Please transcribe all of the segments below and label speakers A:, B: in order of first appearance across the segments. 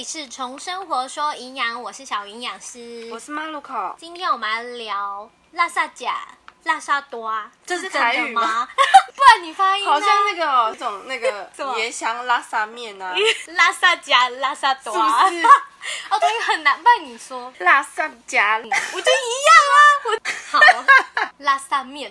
A: 里是从生活说营养，我是小营养师，
B: 我是马路口。
A: 今天我们来聊拉萨甲、拉萨多，
B: 这是台语吗？
A: 吗？不然你发音呢？
B: 好像那个哦，这种那个 椰香拉萨面啊，
A: 拉萨甲、拉萨多，
B: 是不是？
A: 哦，台语很难，不然你说，
B: 拉萨甲，
A: 我就一样啊，我好。拉萨面。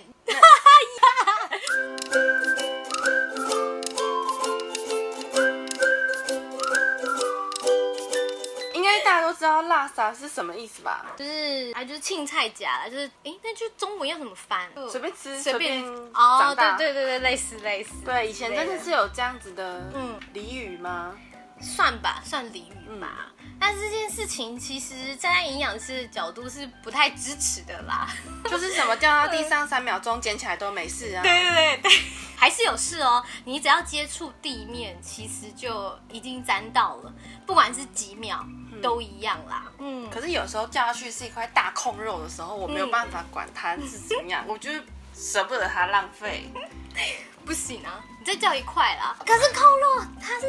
B: 道辣啥是什么意思吧？
A: 就是啊，就是青菜夹啦，就是哎，那就中文要怎么翻？
B: 随便吃，
A: 随便哦。对对对对，类似类似。
B: 对，以前真的是有这样子的
A: 嗯
B: 俚语吗？
A: 算吧，算俚语吧。
B: 嗯
A: 但是这件事情其实站在营养师的角度是不太支持的啦。
B: 就是什么掉到 地上三秒钟捡起来都没事啊。
A: 对对对，还是有事哦。你只要接触地面，其实就已经沾到了，不管是几秒都一样啦。嗯，
B: 可是有时候掉下去是一块大空肉的时候，我没有
A: 嗯
B: 办法管它是怎么样，我就是舍不得它浪费。
A: 不行啊，你再叫一块啦。可是扣肉它是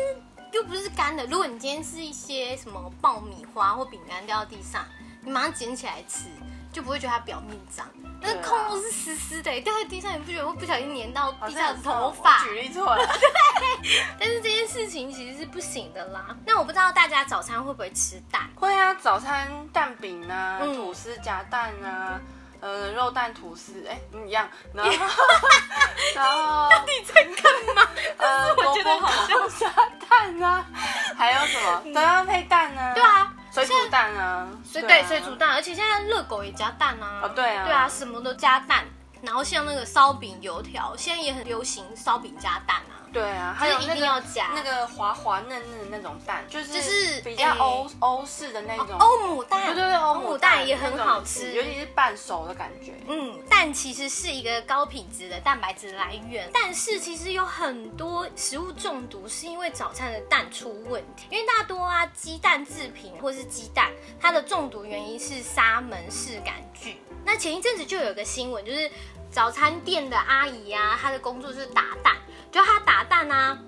A: 又不是干的，如果你今天是一些什么爆米花或饼干掉到地上，你马上捡起来吃，就不会觉得它表面脏。那个
B: 对啊
A: 扣肉是湿湿的，掉在地上，你不觉得会不小心粘到地上的头发？
B: 举例错了。
A: 对但是这件事情其实是不行的啦。那我不知道大家早餐会不会吃蛋？
B: 会啊，早餐蛋饼啊，
A: 嗯
B: 吐司夹蛋啊，呃，肉蛋吐司，哎、嗯一样。然后，然后
A: 你在干嘛？
B: 呃，
A: 我觉得
B: 卜
A: 好笑
B: 糕加蛋啊，还有什么都要配蛋啊。
A: 对，啊，
B: 水煮蛋啊，
A: 水对
B: 啊
A: 水煮蛋，而且现在热狗也加蛋啊。
B: 哦对啊
A: 对啊，什么都加蛋。然后像那个烧饼、油条，现在也很流行烧饼加蛋啊。
B: 对啊，还有
A: 一
B: 那个
A: 定要加
B: 那个滑滑嫩嫩的那种蛋，就是
A: 就是
B: 比较
A: 哎
B: 欧欧式的那种。
A: 欧姆蛋，
B: 对对对，欧
A: 姆
B: 姆
A: 蛋也很好吃，
B: 尤其是半熟的感觉。
A: 嗯，蛋其实是一个高品质的蛋白质来源，但是其实有很多食物中毒是因为早餐的蛋出问题，因为大多啊鸡蛋制品或是鸡蛋，它的中毒原因是沙门氏杆菌。那前一阵子就有个新闻，就是早餐店的阿姨啊，她的工作是打蛋，就他打蛋啊，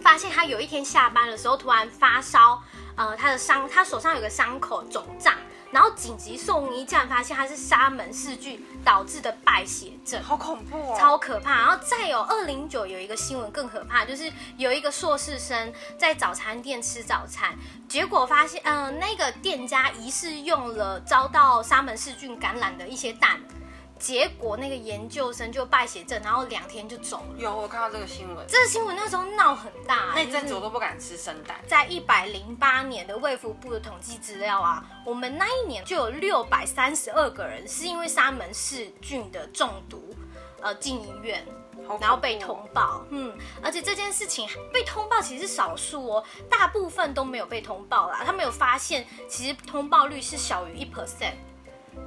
A: 发现他有一天下班的时候突然发烧，呃，他的伤，他手上有个伤口肿胀，然后紧急送医竟然，发现他是沙门氏菌导致的败血症。
B: 好恐怖哦！
A: 超可怕，然后再有二零九有一个新闻更可怕，就是有一个硕士生在早餐店吃早餐，结果发现，呃，那个店家疑似用了遭到沙门氏菌感染的一些蛋，结果那个研究生就败血症，然后两天就走了。
B: 有我看到这个新闻，
A: 这个新闻那时候闹很大，
B: 那一阵子我都不敢吃生蛋。
A: 在一百零八年的卫福部的统计资料啊，我们那一年就有六百三十二个人是因为沙门氏菌的中毒，呃，进医院。然后被通报，嗯，而且这件事情被通报其实是少数哦，大部分都没有被通报啦。他们有发现，其实通报率是小于一 percent，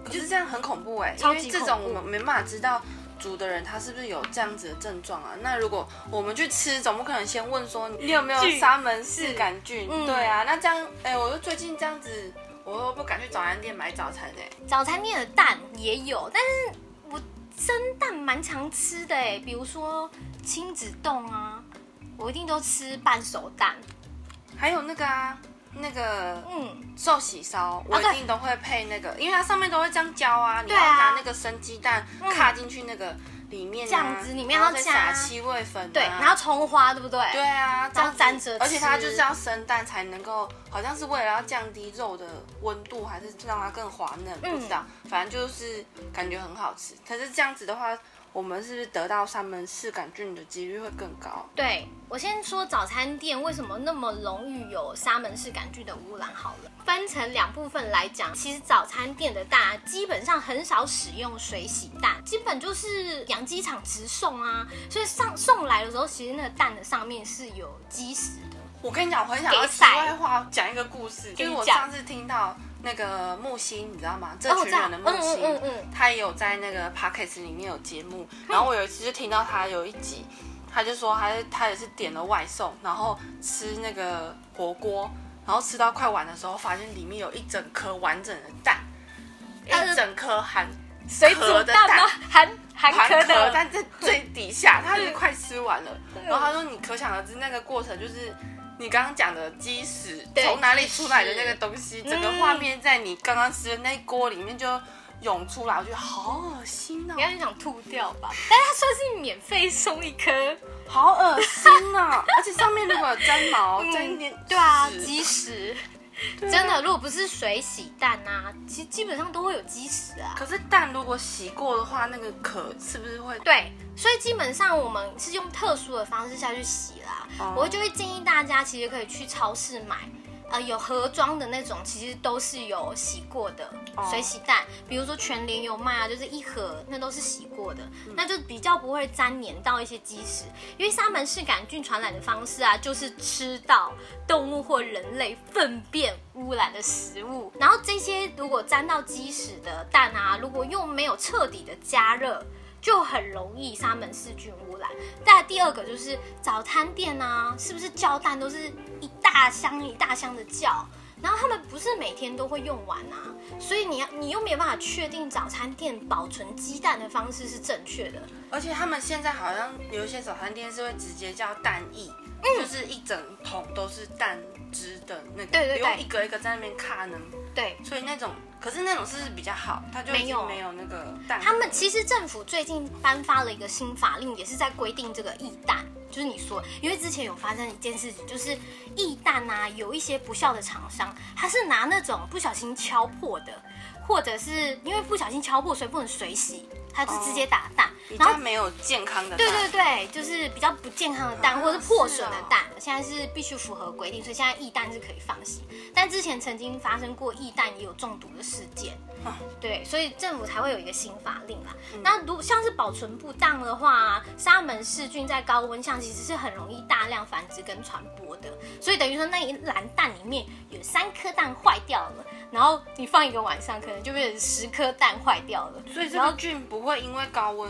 B: 可是这样很恐怖哎，因
A: 超级
B: 为这种我们没办法知道煮的人他是不是有这样子的症状啊。那如果我们去吃，总不可能先问说你有没有沙门氏杆菌？
A: 嗯
B: 对啊，那这样哎，我就最近这样子，我都不敢去早餐店买早餐哎。
A: 早餐店的蛋也有，但是我生蛋蛮常吃的哎，比如说亲子冻啊，我一定都吃半熟蛋，
B: 还有那个啊，那个
A: 嗯，
B: 寿喜烧，我一定都会配那个，因为它上面都会这样浇啊，你要拿那个生鸡蛋
A: 嗯
B: 卡进去那个里面啊，
A: 酱汁里面
B: 然后再撒七味粉啊，
A: 对，然后葱花对不对？
B: 对啊，
A: 这样
B: 子
A: 沾着吃。
B: 而且它就是要生蛋才能够，好像是为了要降低肉的温度，还是让它更滑嫩，
A: 嗯
B: 不知道，反正就是感觉很好吃。可是这样子的话，我们是不是得到沙门氏杆菌的几率会更高？
A: 对我先说早餐店为什么那么容易有沙门氏杆菌的污染好了，分成两部分来讲，其实早餐店的蛋啊基本上很少使用水洗蛋，基本就是养鸡场直送啊，所以上送来的时候，其实那个蛋的上面是有鸡屎的。
B: 我跟你讲，我很想要题
A: 给塞
B: 外话讲一个故事，就是我上次听到那个木星，你知道吗？这群人的木星，
A: 嗯嗯嗯嗯。
B: 他也有在那个 podcast 里面有节目，然后我有一次就听到他有一集，他就说他他也是点了外送，然后吃那个火锅，然后吃到快完的时候，发现里面有一整颗完整的蛋，
A: 呃
B: 一整颗含
A: 水煮
B: 壳的
A: 蛋？含含
B: 含壳
A: 壳的，
B: 但在最底下，他就快吃完了。然后他说：“你可想而知，那个过程就是你刚刚讲的鸡屎
A: 对
B: 从哪里出来的那个东西，整个
A: 嗯
B: 画面在你刚刚吃的那锅里面就涌出来，我觉得好恶心哦
A: 应，该是想吐掉吧？但是它算是免费送一颗，
B: 好恶心啊！而且上面如果有粘毛，
A: 嗯
B: 沾一点
A: 对啊，
B: 屎
A: 鸡屎。真的，如果不是水洗蛋啊，其实基本上都会有鸡屎啊。
B: 可是蛋如果洗过的话，那个壳是不是会？
A: 对，所以基本上我们是用特殊的方式下去洗啦。
B: 哦
A: 我就会建议大家，其实可以去超市买，呃，有盒装的那种，其实都是有洗过的
B: 哦
A: 水洗蛋，比如说全联有卖啊，就是一盒，那都是洗过的，
B: 嗯
A: 那就比较不会粘黏到一些鸡屎。因为沙门氏杆菌传染的方式啊，就是吃到动物或人类粪便污染的食物，然后这些如果沾到鸡屎的蛋啊，如果又没有彻底的加热。就很容易沙门氏菌污染。再第二个就是早餐店啊，是不是叫蛋都是一大箱一大箱的叫？然后他们不是每天都会用完啊，所以你要你又没有办法确定早餐店保存鸡蛋的方式是正确的。
B: 而且他们现在好像有一些早餐店是会直接叫蛋液，就是一整桶都是蛋汁的那个，
A: 对对对
B: 不用一个一个在那边看呢。
A: 对，
B: 所以那种，可是那种是比较好？它就
A: 没有
B: 没有那个蛋。
A: 他们其实政府最近颁发了一个新法令，也是在规定这个易蛋，就是你说，因为之前有发生一件事情，就是易蛋啊，有一些不孝的厂商，他是拿那种不小心敲破的，或者是因为不小心敲破，所以不能水洗，他是直接打蛋，
B: 比
A: 然后
B: 较没有健康的蛋。
A: 对对对，就是比较不健康的蛋，
B: 啊
A: 或者是破损的蛋，现在是必须符合规定，所以现在易蛋是可以放行。但之前曾经发生过易蛋也有中毒的事件，
B: 啊
A: 对，所以政府才会有一个新法令啦。
B: 嗯
A: 那如像是保存不当的话，沙门氏菌在高温下其实是很容易大量繁殖跟传播的，所以等于说那一篮蛋里面有三颗蛋坏掉了，然后你放一个晚上，可能就变成十颗蛋坏掉了。
B: 所以这个菌不会因为高温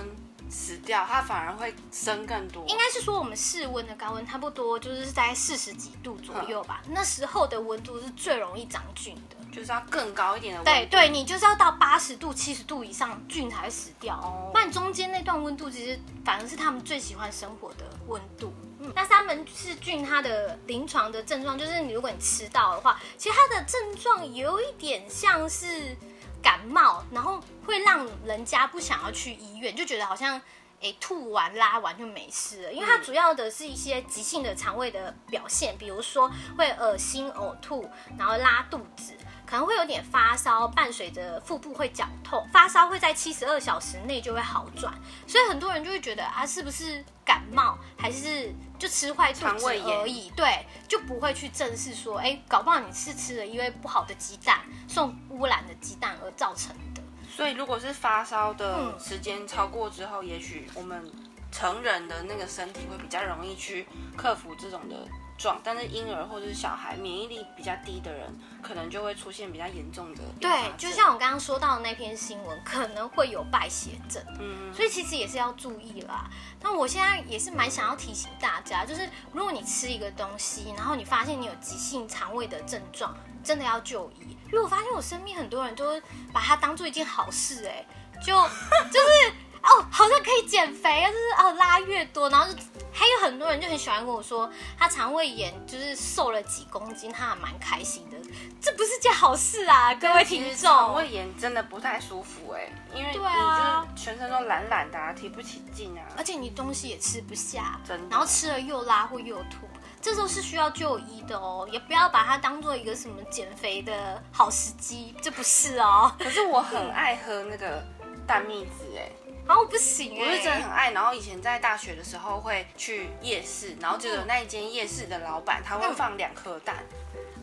B: 死掉，它反而会生更多。
A: 应该是说我们室温的高温差不多就是在四十几度左右吧，那时候的温度是最容易长菌的。
B: 就是要更高一点的温度。
A: 对对，你就是要到八十度、七十度以上，菌才会死掉。
B: 哦
A: 不然中间那段温度其实反而是他们最喜欢生活的温度。嗯，那三门氏菌它的临床的症状就是，你如果你吃到的话，其实它的症状有一点像是感冒，然后会让人家不想要去医院，就觉得好像。诶，吐完拉完就没事了，因为它主要的是一些急性的肠胃的表现，比如说会恶心、呕吐，然后拉肚子，可能会有点发烧，伴随着腹部会绞痛，发烧会在七十二小时内就会好转，所以很多人就会觉得啊，是不是感冒，还是就吃坏肚子
B: 肠胃
A: 而已？对，就不会去正视说，哎，搞不好你是吃了因为不好的鸡蛋，受污染的鸡蛋而造成的。
B: 所以如果是发烧的
A: 嗯
B: 时间超过之后，也许我们成人的那个身体会比较容易去克服这种的状，但是婴儿或者是小孩免疫力比较低的人，可能就会出现比较严重的
A: 对，就像我刚刚说到的那篇新闻，可能会有败血症。
B: 嗯，
A: 所以其实也是要注意啦。那我现在也是蛮想要提醒大家，就是如果你吃一个东西，然后你发现你有急性肠胃的症状，真的要就医。因为我发现我身边很多人都把它当做一件好事、哎，就就是哦，好像可以减肥啊，就是哦拉越多，然后就还有很多人就很喜欢跟我说，他肠胃炎就是瘦了几公斤，他还蛮开心的。这不是件好事啊，各位听
B: 其实肠。胃炎真的不太舒服哎、因为你
A: 对啊
B: 就是全身都懒懒的、啊，提不起劲啊。
A: 而且你东西也吃不下，
B: 真的
A: 然后吃了又拉或又吐，这时候是需要就医的哦，也不要把它当做一个什么减肥的好时机，这不是哦。
B: 可是我很爱喝那个蛋蜜汁哎、
A: 然后不行哎、
B: 我是真的很爱。然后以前在大学的时候会去夜市，然后就有那一间夜市的老板他会放两颗蛋，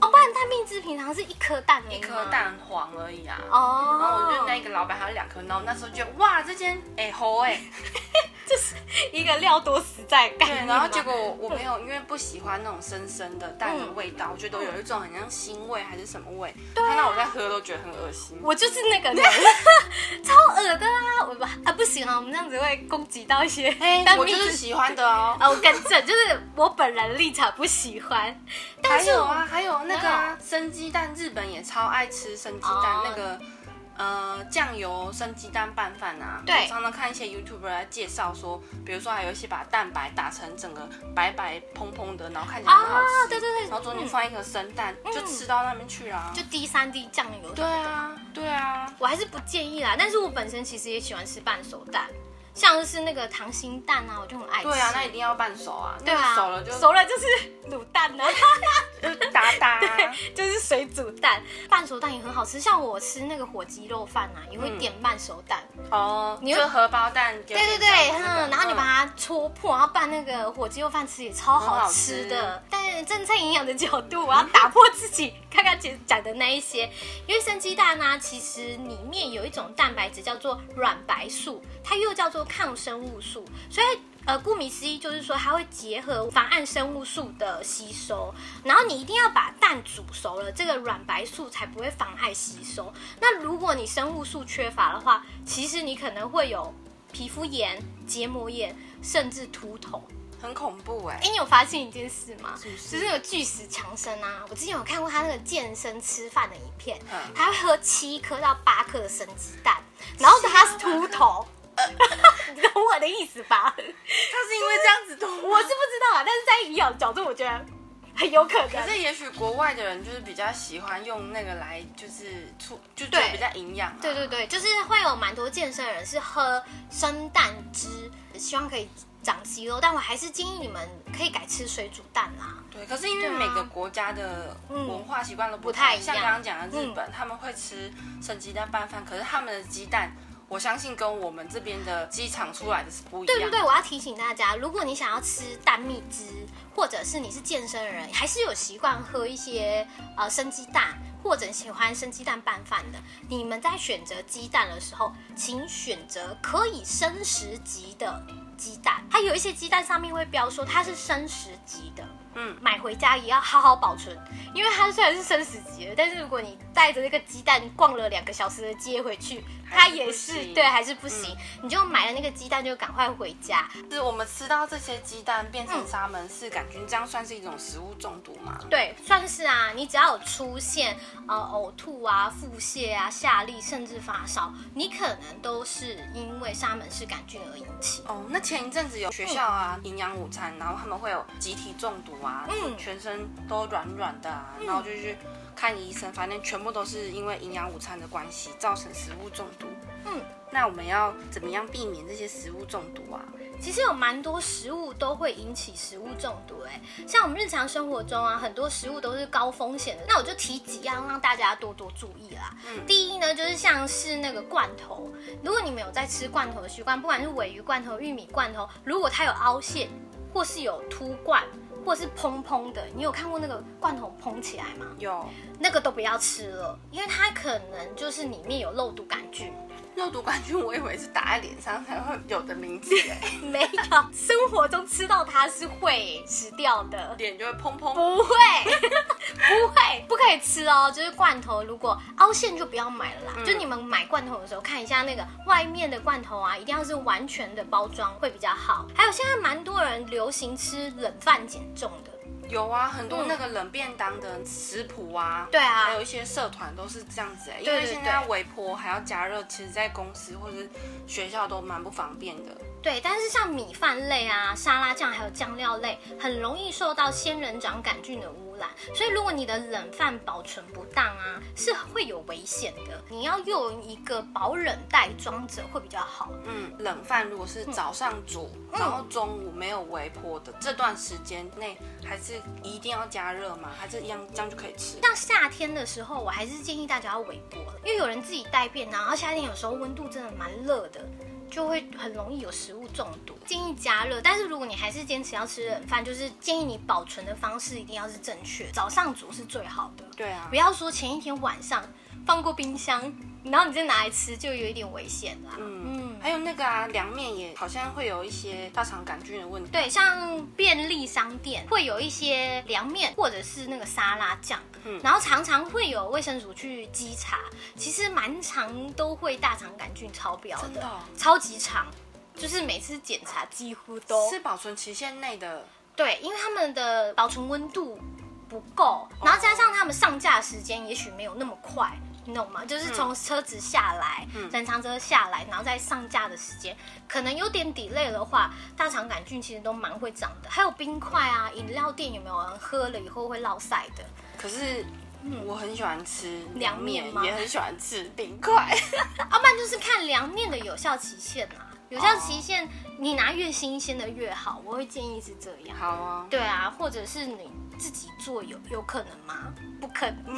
A: 哦，不然蛋蜜汁平常是一颗蛋
B: 一颗蛋黄而已啊。
A: 哦，
B: 然后我就那个老板还有两颗，然后那时候就哇，这间哎好哎，
A: 一个料多实在感
B: 对，然后结果我我没有，因为不喜欢那种生生的蛋的味道，我觉得有一种很像腥味还是什么味，看到我在喝都觉得很恶心。
A: 我就是那个人，超恶的啊！我不啊不行啊，我们这样子会攻击到一些
B: 但，我。就是喜欢的哦。
A: 啊，我更正，就是我本人立场不喜欢，
B: 还
A: 但是我
B: 有啊，还有那个啊生鸡蛋，日本也超爱吃生鸡蛋
A: 哦，
B: 那个呃酱油生鸡蛋拌饭啊，
A: 对。
B: 我常常看一些 YouTuber 来介绍说，比如说还有一些把蛋白打成整个白白蓬蓬的，然后看起来很好吃，
A: 啊对对对。
B: 然后中间
A: 嗯
B: 放一颗生蛋，就吃到那边去啦。
A: 就滴三滴酱油。
B: 对啊，对啊，
A: 我还是不建议啦，但是我本身其实也喜欢吃半熟蛋，像是那个溏心蛋啊，我就很爱吃。
B: 对啊，那一定要半熟啊，
A: 对啊，
B: 那熟了就
A: 熟了就是卤蛋呢、
B: 就哒哒。
A: 就是水煮蛋，半熟蛋也很好吃。像我吃那个火鸡肉饭啊，也会
B: 嗯
A: 点半熟蛋。
B: 哦，
A: 你
B: 就荷包蛋，对
A: 对对然后你把它戳破，然后拌那个火鸡肉饭吃也超好吃的。但是政策营养的角度，我要打破自己刚刚讲讲的那一些，因为生鸡蛋呢、其实里面有一种蛋白质叫做卵白素，它又叫做抗生物素，所以。呃，顾名思义就是说它会结合妨碍生物素的吸收，然后你一定要把蛋煮熟了，这个软白素才不会妨碍吸收。那如果你生物素缺乏的话，其实你可能会有皮肤炎、结膜炎，甚至秃头。
B: 很恐怖哎
A: 哎，。你有发现一件事吗？
B: 是是
A: 就是那个巨石强森啊，我之前有看过他那个健身吃饭的影片，
B: 嗯
A: 他会喝七颗到八颗的生鸡蛋，然后他是秃头。你懂我的意思吧？
B: 他是因为这样子懂
A: 我是不知道啊，但是在营养角度，我觉得很有可能。
B: 可是也许国外的人就是比较喜欢用那个来，就是出就
A: 对
B: 比较营养、啊。
A: 对对对，就是会有蛮多健身人是喝生蛋汁，希望可以长肌肉，但我还是建议你们可以改吃水煮蛋啦。
B: 对，可是因为每个国家的
A: 嗯
B: 文化习惯都不
A: 不太一样嗯
B: 像刚刚讲的日本，他们会吃生鸡蛋拌饭，可是他们的鸡蛋，我相信跟我们这边的机场出来的是不一样。
A: 对对对，我要提醒大家，如果你想要吃蛋蜜汁，或者是你是健身人，还是有习惯喝一些呃生鸡蛋，或者喜欢生鸡蛋拌饭的，你们在选择鸡蛋的时候，请选择可以生食级的鸡蛋。它有一些鸡蛋上面会标说它是生食级的。
B: 嗯，
A: 买回家也要好好保存，因为它虽然是生死级的，但是如果你带着那个鸡蛋逛了两个小时的街回去，它也是对，还是不行。你就买了那个鸡蛋就赶快回家。
B: 是我们吃到这些鸡蛋变成
A: 嗯
B: 沙门氏杆菌，这样算是一种食物中毒吗？
A: 对，算是啊。你只要有出现呃呕吐啊、腹泻啊、下痢，甚至发烧，你可能都是因为沙门氏杆菌而引起。
B: 哦，那前一阵子有学校啊，营养午餐，然后他们会有集体中毒啊，
A: 嗯
B: 全身都软软的啊，然后就去看医生，反正全部都是因为营养午餐的关系造成食物中毒。
A: 嗯，
B: 那我们要怎么样避免这些食物中毒啊？
A: 其实有蛮多食物都会引起食物中毒、哎，像我们日常生活中啊，很多食物都是高风险的。那我就提几样让大家多多注意啦。
B: 嗯
A: 第一呢，就是像是那个罐头，如果你们有在吃罐头的习惯，不管是尾鱼罐头、玉米罐头，如果它有凹陷，或是有凸罐，或是蓬蓬的，你有看过那个罐头蓬起来吗？
B: 有
A: 那个都不要吃了，因为它可能就是里面有肉毒杆菌。
B: 肉毒杆菌，我以为是打在脸上才会有的名字哎，
A: 没有，生活中吃到它是会死掉的。
B: 脸就会砰砰。
A: 不会，不会，不可以吃哦。就是罐头，如果凹陷就不要买了啦。
B: 嗯
A: 就你们买罐头的时候，看一下那个外面的罐头啊，一定要是完全的包装会比较好。还有现在蛮多人流行吃冷饭减重的，
B: 有啊，很多
A: 嗯。
B: 那个冷便当的食谱啊，
A: 对啊。
B: 还有一些社团都是这样子、欸，因为现在微波还要加热，其实在公司或者是学校都蛮不方便的。
A: 对，但是像米饭类啊、沙拉酱还有酱料类，很容易受到仙人掌杆菌的污染，所以如果你的冷饭保存不当啊，是会有危险的。你要用一个保冷袋装着会比较好。
B: 嗯，冷饭如果是早上煮，
A: 嗯
B: 然后中午没有微波的这段时间内，还是一定要加热吗？还是一样这样就可以吃？
A: 像夏天的时候，我还是建议大家要微波，因为有人自己带便当，然后夏天有时候温度真的蛮热的，就会很容易有食物中毒。建议加热，但是如果你还是坚持要吃冷饭，就是建议你保存的方式一定要是正确，早上煮是最好的，
B: 对啊
A: 不，要说前一天晚上放过冰箱，然后你再拿来吃，就有一点危险啦。
B: 嗯
A: 嗯
B: 还有那个啊，凉面也好像会有一些大肠杆菌的问题。
A: 对，像便利商店会有一些凉面或者是那个沙拉酱，
B: 嗯。
A: 然后常常会有卫生署去稽查，其实蛮常都会大肠杆菌超标的，
B: 真的哦。
A: 超级长，就是每次检查几乎都
B: 是保存期限内的，
A: 对，因为他们的保存温度不够，然后加上他们上架时间也许没有那么快，弄嘛，就是从车子下来，整长车下来，然后再上架的时间，可能有点 delay 的话，大肠杆菌其实都蛮会长的。还有冰块啊，饮料店有没有人喝了以后会落晒的？
B: 可是。我很喜欢吃
A: 凉面，
B: 也很喜欢吃冰块。
A: 要 不然就是看凉面的有效期限啊，有效期限你拿越新鲜的越好，我会建议是这样。
B: 好啊。
A: 对啊，或者是你自己做有有可能吗？不可能。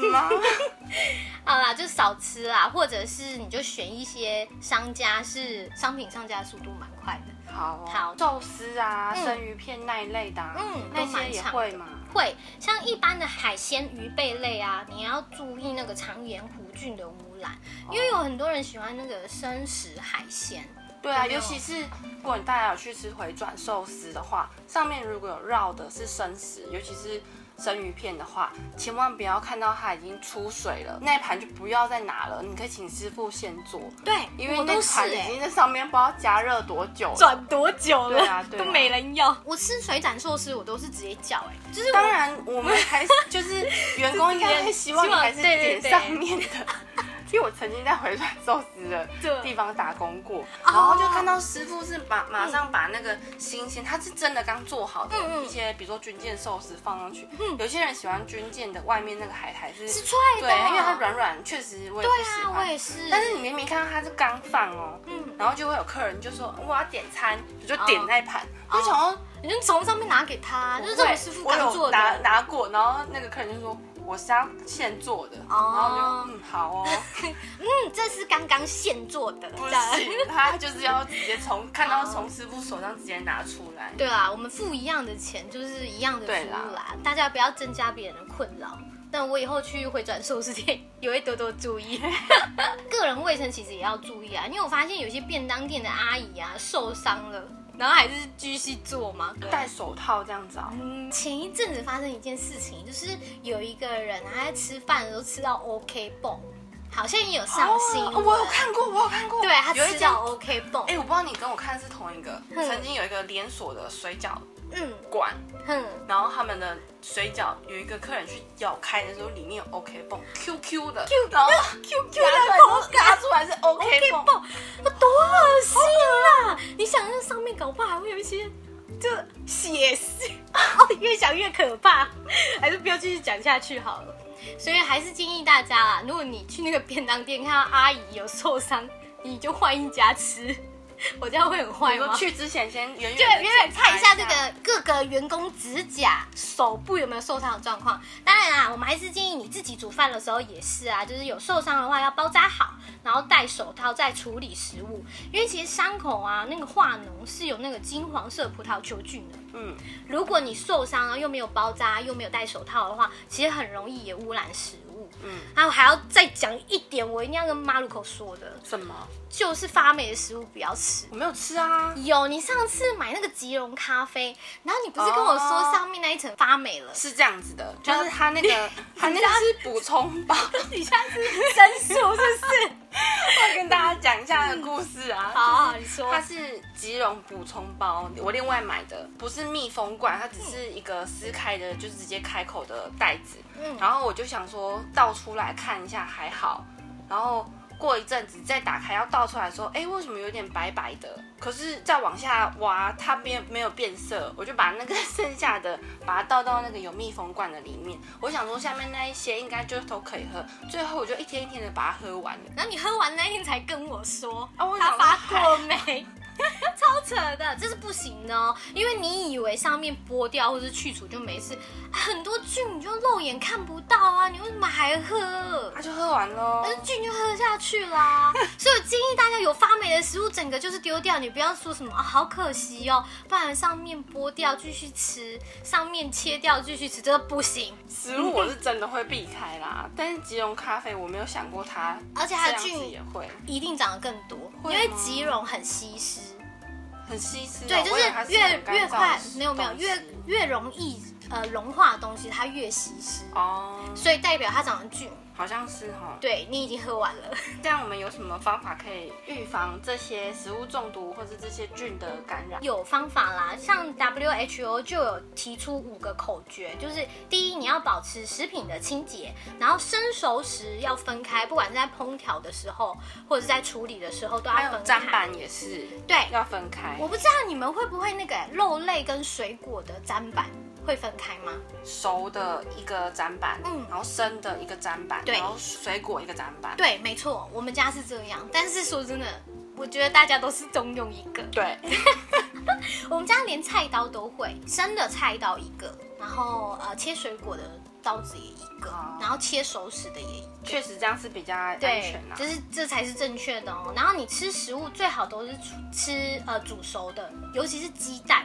A: 好啦，就少吃啦，或者是你就选一些商家是商品上架速度蛮快的。
B: 好。好。寿司啊，生鱼片那一类的，嗯，那些也会吗？
A: 会像一般的海鲜鱼贝类啊，你要注意那个肠炎弧菌的污染，因为有很多人喜欢那个生食海鲜。
B: 对啊，尤其是如果你大家有去吃回转寿司的话，上面如果有绕的是生食，尤其是。生鱼片的话，千万不要看到它已经出水了，那一盘就不要再拿了。你可以请师傅先做。
A: 对，
B: 因为那盘已经在上面不知道加热多久，
A: 转多久
B: 了，对啊，
A: 都没人要。我吃水斩寿司，我都是直接叫，哎，就是
B: 当然我们还是就是员工应该会希望还是 点上面的。因为我曾经在回转寿司的地方打工过，然后就看到师傅是马马上把那个新鲜，他是真的刚做好的一些，比如说军舰寿司放上去。有些人喜欢军舰的外面那个海苔是
A: 是脆
B: 的，对，因为它软软，确实我也不喜欢。
A: 我也是。
B: 但是你明明看到它是刚放哦，嗯，然后就会有客人就说我要点餐，我就点那一盘，就想要
A: 你就从上面拿给他，就是这种师傅刚做的。
B: 拿拿过，然后那个客人就说。我是要现做的，然后就嗯好哦，
A: 嗯这是刚刚现做的，
B: 不行，他就是要直接从看到从师傅手上直接拿出来。
A: 对啦，我们付一样的钱就是一样的服务啦，大家不要增加别人的困扰。但我以后去回转寿司店也会多多注意，个人卫生其实也要注意啊，因为我发现有些便当店的阿姨啊受伤了。然后还是继续做吗？
B: 戴手套这样子啊。
A: 嗯，前一阵子发生一件事情，就是有一个人他在吃饭的时候吃到 OK 泵，好像也有上新
B: 我有看过，我有看过。
A: 对，他吃到 OK 泵。
B: 哎，我不知道你跟我看是同一个。曾经有一个连锁的水饺。嗯，管，嗯，然后他们的水饺有一个客人去咬开的时候，里面有 OK 泵，Q Q 的
A: ，Q 然后 Q 下去好了。所以还是建议大家啦，如果你去那个便当店看到阿姨有受伤，你就换一家吃。我这样会很坏吗？
B: 去之前先远远
A: 远远看一下这个各个员工指甲、手部有没有受伤的状况。当然啦，我们还是建议你自己煮饭的时候也是啊，就是有受伤的话要包扎好，然后戴手套再处理食物。因为其实伤口啊，那个化脓是有那个金黄色葡萄球菌的。嗯，如果你受伤了又没有包扎又没有戴手套的话，其实很容易也污染食物。嗯，然后还要再讲一点，我一定要跟马路口说的。
B: 什么？
A: 就是发霉的食物不要吃。
B: 我没有吃啊。
A: 有，你上次买那个吉隆咖啡，然后你不是跟我说上面那一层发霉了？
B: 是这样子的，就是它那个，它那个是补充包，
A: 底下是生素，是不是？
B: 我跟大家讲一下它的故事啊。
A: 好，你说。
B: 它是吉绒补充包，我另外买的，不是密封罐，它只是一个撕开的，就是直接开口的袋子。嗯。然后我就想说倒出来看一下还好，然后。过一阵子再打开要倒出来说，哎，为什么有点白白的？可是再往下挖，它变没有变色，我就把那个剩下的把它倒到那个有密封罐的里面。我想说下面那一些应该就都可以喝。最后我就一天一天的把它喝完了。
A: 然后你喝完那一天才跟我说，它发过 霉。超扯的，这是不行的哦，因为你以为上面剥掉或者去除就没事，很多菌你就肉眼看不到啊，你为什么还喝？
B: 那就喝完喽，
A: 那菌就喝下去啦。所以我建议大家有发霉的食物，整个就是丢掉，你不要说什么啊，好可惜哦，不然上面剥掉继续吃，上面切掉继续吃，这个不行。
B: 食物我是真的会避开啦，但是吉隆咖啡我没有想过它，
A: 而且它
B: 的菌也会
A: 一定长得更多，因为吉隆很稀释。
B: 很稀释，
A: 对，就是越越快，没有没有，越越容易呃融化的东西，它越稀释，
B: 哦，
A: 所以代表它长得菌。
B: 好像是哈。
A: 对你已经喝完了。
B: 这样我们有什么方法可以预防这些食物中毒或者这些菌的感染？
A: 有方法啦，像 WHO 就有提出五个口诀，就是第一，你要保持食品的清洁，然后生熟食要分开，不管是在烹调的时候或者是在处理的时候都要分开。
B: 砧板也是
A: 对，
B: 要分开
A: 我，不知道你们会不会那个肉类跟水果的砧板会分开吗？
B: 熟的一个砧板，
A: 嗯
B: 然后生的一个砧板，
A: 对
B: 然后水果一个砧板，
A: 对，没错，我们家是这样。但是说真的，我觉得大家都是中用一个。
B: 对，
A: 我们家连菜刀都会，生的菜刀一个，然后呃切水果的刀子也一个，
B: 哦
A: 然后切熟食的也一个。
B: 确实这样是比较安
A: 对
B: 全，啊。
A: 就是这才是正确的哦。然后你吃食物最好都是吃呃煮熟的，尤其是鸡蛋、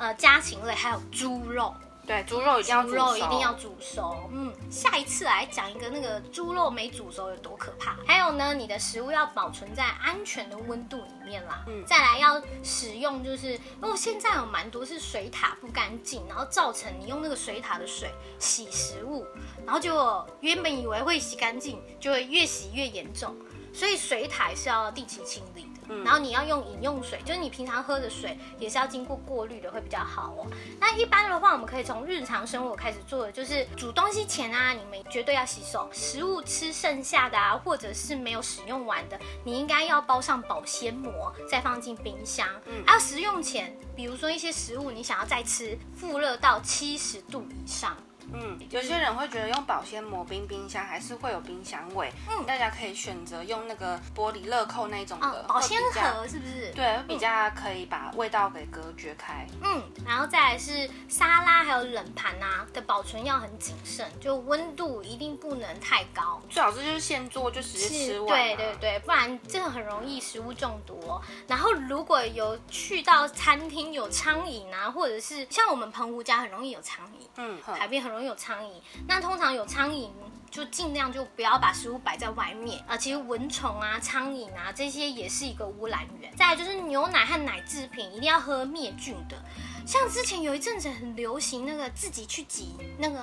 A: 呃家禽类，还有猪肉。
B: 对，猪肉一定要
A: 猪
B: 煮熟
A: 肉一定要煮熟。嗯，下一次来讲一个那个猪肉没煮熟有多可怕。还有呢，你的食物要保存在安全的温度里面啦。
B: 嗯
A: 再来要使用就是，哦，现在有蛮多是水塔不干净，然后造成你用那个水塔的水洗食物，然后结果原本以为会洗干净，就会越洗越严重。所以水塔是要定期清理的。
B: 嗯
A: 然后你要用饮用水，就是你平常喝的水也是要经过过滤的，会比较好哦。那一般的话，我们可以从日常生活开始做的，就是煮东西前啊，你们绝对要洗手。食物吃剩下的啊，或者是没有使用完的，你应该要包上保鲜膜，再放进冰箱。嗯，还有食用前，比如说一些食物你想要再吃，复热到七十度以上。
B: 嗯，有些人会觉得用保鲜膜冰冰箱还是会有冰箱味，
A: 嗯
B: 大家可以选择用那个玻璃乐扣那种的，
A: 哦，保鲜盒是不是？
B: 对，比较可以把味道给隔绝开。
A: 嗯，然后再来是沙拉还有冷盘啊的保存要很谨慎，就温度一定不能太高。
B: 最好是就是现做就直接吃完、
A: 对对。对，不然真的很容易食物中毒哦。然后如果有去到餐厅有苍蝇啊，或者是像我们澎湖家很容易有苍蝇，
B: 嗯，
A: 海边很容易有苍蝇。那通常有苍蝇。就尽量就不要把食物摆在外面啊、其实蚊虫啊、苍蝇啊这些也是一个污染源。再来就是牛奶和奶制品一定要喝灭菌的，像之前有一阵子很流行那个自己去挤那个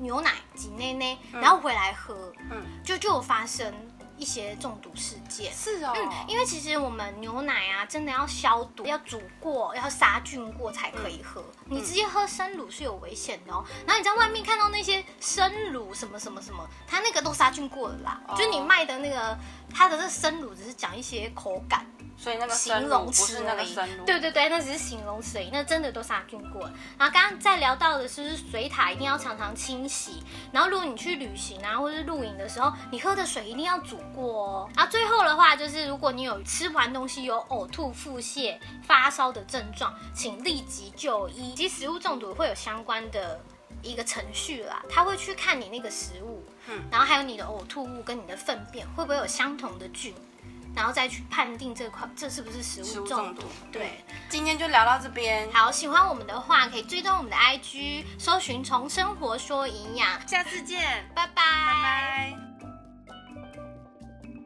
A: 牛奶挤奶奶，然后回来喝，
B: 嗯
A: 就就有发生一些中毒事件。
B: 是哦，
A: 嗯，因为其实我们牛奶啊，真的要消毒，要煮过，要杀菌过才可以喝。你直接喝生乳是有危险的哦。然后你在外面看到那些生乳什么什么什么，它那个都杀菌过了啦。
B: 哦
A: 就是你卖的那个，它的这生乳只是讲一些口感。
B: 所以那个
A: 形容词
B: 那个
A: 而已
B: 生乳，
A: 对对对，那只是形容词，那真的都杀菌过。然后刚刚在聊到的是，就是水塔一定要常常清洗。然后如果你去旅行啊，或者是露营的时候，你喝的水一定要煮过哦。然后最后的话就是，如果你有吃完东西有呕吐、腹泻、发烧的症状，请立即就医。其实食物中毒会有相关的。一个程序啦，他会去看你那个食物，
B: 嗯
A: 然后还有你的呕吐物跟你的粪便会不会有相同的菌，然后再去判定这块这是不是食
B: 食物
A: 物中毒
B: 中毒。
A: 对，
B: 今天就聊到这边，
A: 好，喜欢我们的话可以追踪我们的 IG，搜寻“从生活说营养”，
B: 下次见，
A: 拜拜。
B: 拜拜。